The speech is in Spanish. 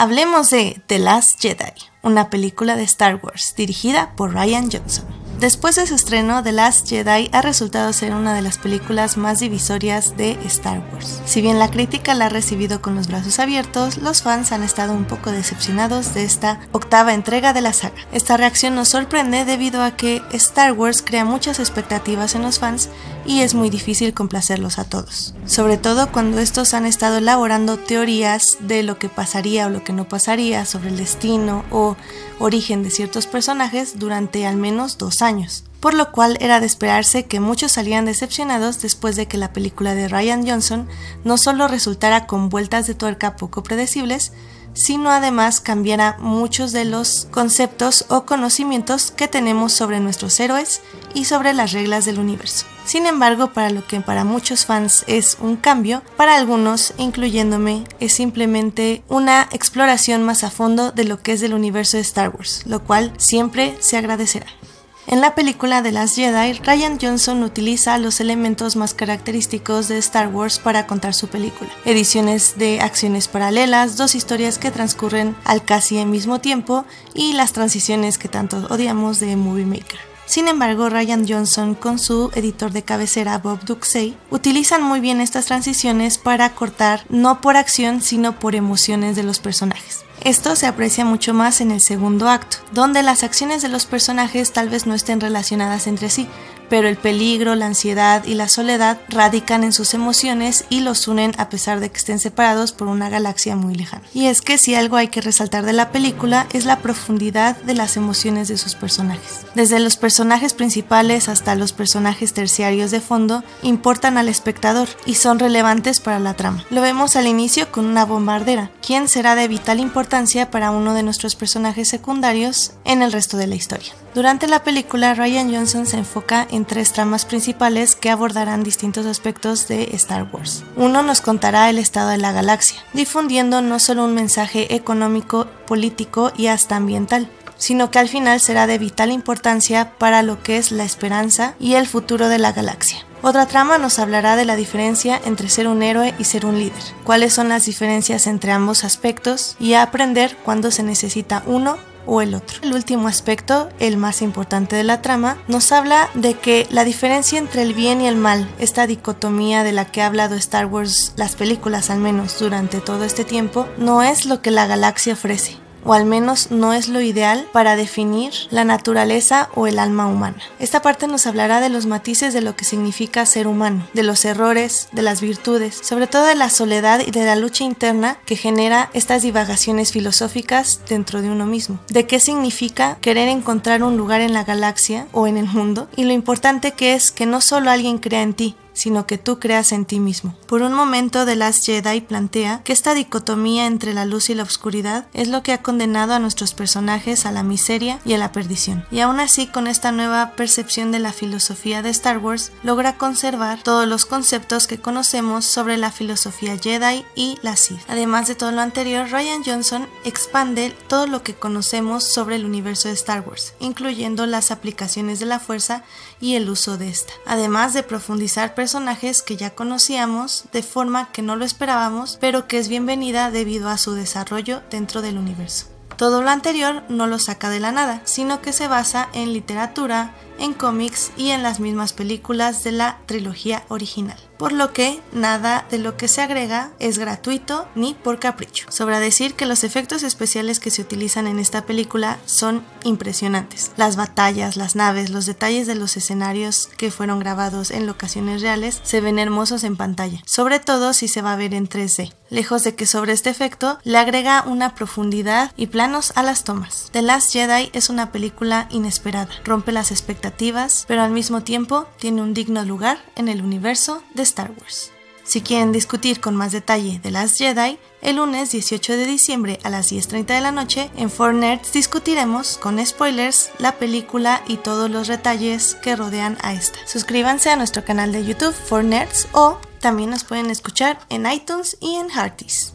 Hablemos de The Last Jedi, una película de Star Wars dirigida por Ryan Johnson. Después de su estreno, The Last Jedi ha resultado ser una de las películas más divisorias de Star Wars. Si bien la crítica la ha recibido con los brazos abiertos, los fans han estado un poco decepcionados de esta octava entrega de la saga. Esta reacción nos sorprende debido a que Star Wars crea muchas expectativas en los fans y es muy difícil complacerlos a todos. Sobre todo cuando estos han estado elaborando teorías de lo que pasaría o lo que no pasaría sobre el destino o origen de ciertos personajes durante al menos dos años. Por lo cual era de esperarse que muchos salieran decepcionados después de que la película de Ryan Johnson no solo resultara con vueltas de tuerca poco predecibles, sino además cambiará muchos de los conceptos o conocimientos que tenemos sobre nuestros héroes y sobre las reglas del universo. Sin embargo, para lo que para muchos fans es un cambio, para algunos, incluyéndome, es simplemente una exploración más a fondo de lo que es el universo de Star Wars, lo cual siempre se agradecerá. En la película de las Jedi, Ryan Johnson utiliza los elementos más característicos de Star Wars para contar su película. Ediciones de acciones paralelas, dos historias que transcurren al casi al mismo tiempo y las transiciones que tanto odiamos de Movie Maker. Sin embargo, Ryan Johnson con su editor de cabecera Bob Duxey utilizan muy bien estas transiciones para cortar no por acción sino por emociones de los personajes. Esto se aprecia mucho más en el segundo acto, donde las acciones de los personajes tal vez no estén relacionadas entre sí, pero el peligro, la ansiedad y la soledad radican en sus emociones y los unen a pesar de que estén separados por una galaxia muy lejana. Y es que si algo hay que resaltar de la película es la profundidad de las emociones de sus personajes. Desde los personajes principales hasta los personajes terciarios de fondo importan al espectador y son relevantes para la trama. Lo vemos al inicio con una bombardera, quien será de vital importancia para uno de nuestros personajes secundarios en el resto de la historia. Durante la película, Ryan Johnson se enfoca en tres tramas principales que abordarán distintos aspectos de Star Wars. Uno nos contará el estado de la galaxia, difundiendo no solo un mensaje económico, político y hasta ambiental, sino que al final será de vital importancia para lo que es la esperanza y el futuro de la galaxia. Otra trama nos hablará de la diferencia entre ser un héroe y ser un líder, cuáles son las diferencias entre ambos aspectos y aprender cuándo se necesita uno el. El último aspecto, el más importante de la trama, nos habla de que la diferencia entre el bien y el mal, esta dicotomía de la que ha hablado Star Wars, las películas al menos durante todo este tiempo, no es lo que la galaxia ofrece, o al menos no es lo ideal para definir la naturaleza o el alma humana. Esta parte nos hablará de los matices de lo que significa ser humano, de los errores, de las virtudes, sobre todo de la soledad y de la lucha interna que genera estas divagaciones filosóficas dentro de uno mismo, de qué significa querer encontrar un lugar en la galaxia o en el mundo y lo importante que es que no solo alguien crea en ti, sino que tú creas en ti mismo. Por un momento The Last Jedi plantea que esta dicotomía entre la luz y la oscuridad es lo que ha condenado a nuestros personajes a la miseria y a la perdición. Y aún así, con esta nueva percepción de la filosofía de Star Wars, logra conservar todos los conceptos que conocemos sobre la filosofía Jedi y la Sith. Además de todo lo anterior, Ryan Johnson expande todo lo que conocemos sobre el universo de Star Wars, incluyendo las aplicaciones de la fuerza y el uso de esta, además de profundizar personajes que ya conocíamos de forma que no lo esperábamos, pero que es bienvenida debido a su desarrollo dentro del universo. Todo lo anterior no lo saca de la nada, sino que se basa en literatura, en cómics y en las mismas películas de la trilogía original por lo que nada de lo que se agrega es gratuito ni por capricho. Sobra decir que los efectos especiales que se utilizan en esta película son impresionantes. Las batallas, las naves, los detalles de los escenarios que fueron grabados en locaciones reales se ven hermosos en pantalla, sobre todo si se va a ver en 3D. Lejos de que sobre este efecto le agrega una profundidad y planos a las tomas. The Last Jedi es una película inesperada, rompe las expectativas, pero al mismo tiempo tiene un digno lugar en el universo de Star Wars. Si quieren discutir con más detalle de Last Jedi, el lunes 18 de diciembre a las 10.30 de la noche en 4Nerds discutiremos con spoilers la película y todos los detalles que rodean a esta. Suscríbanse a nuestro canal de YouTube 4Nerds o también nos pueden escuchar en iTunes y en Hearties.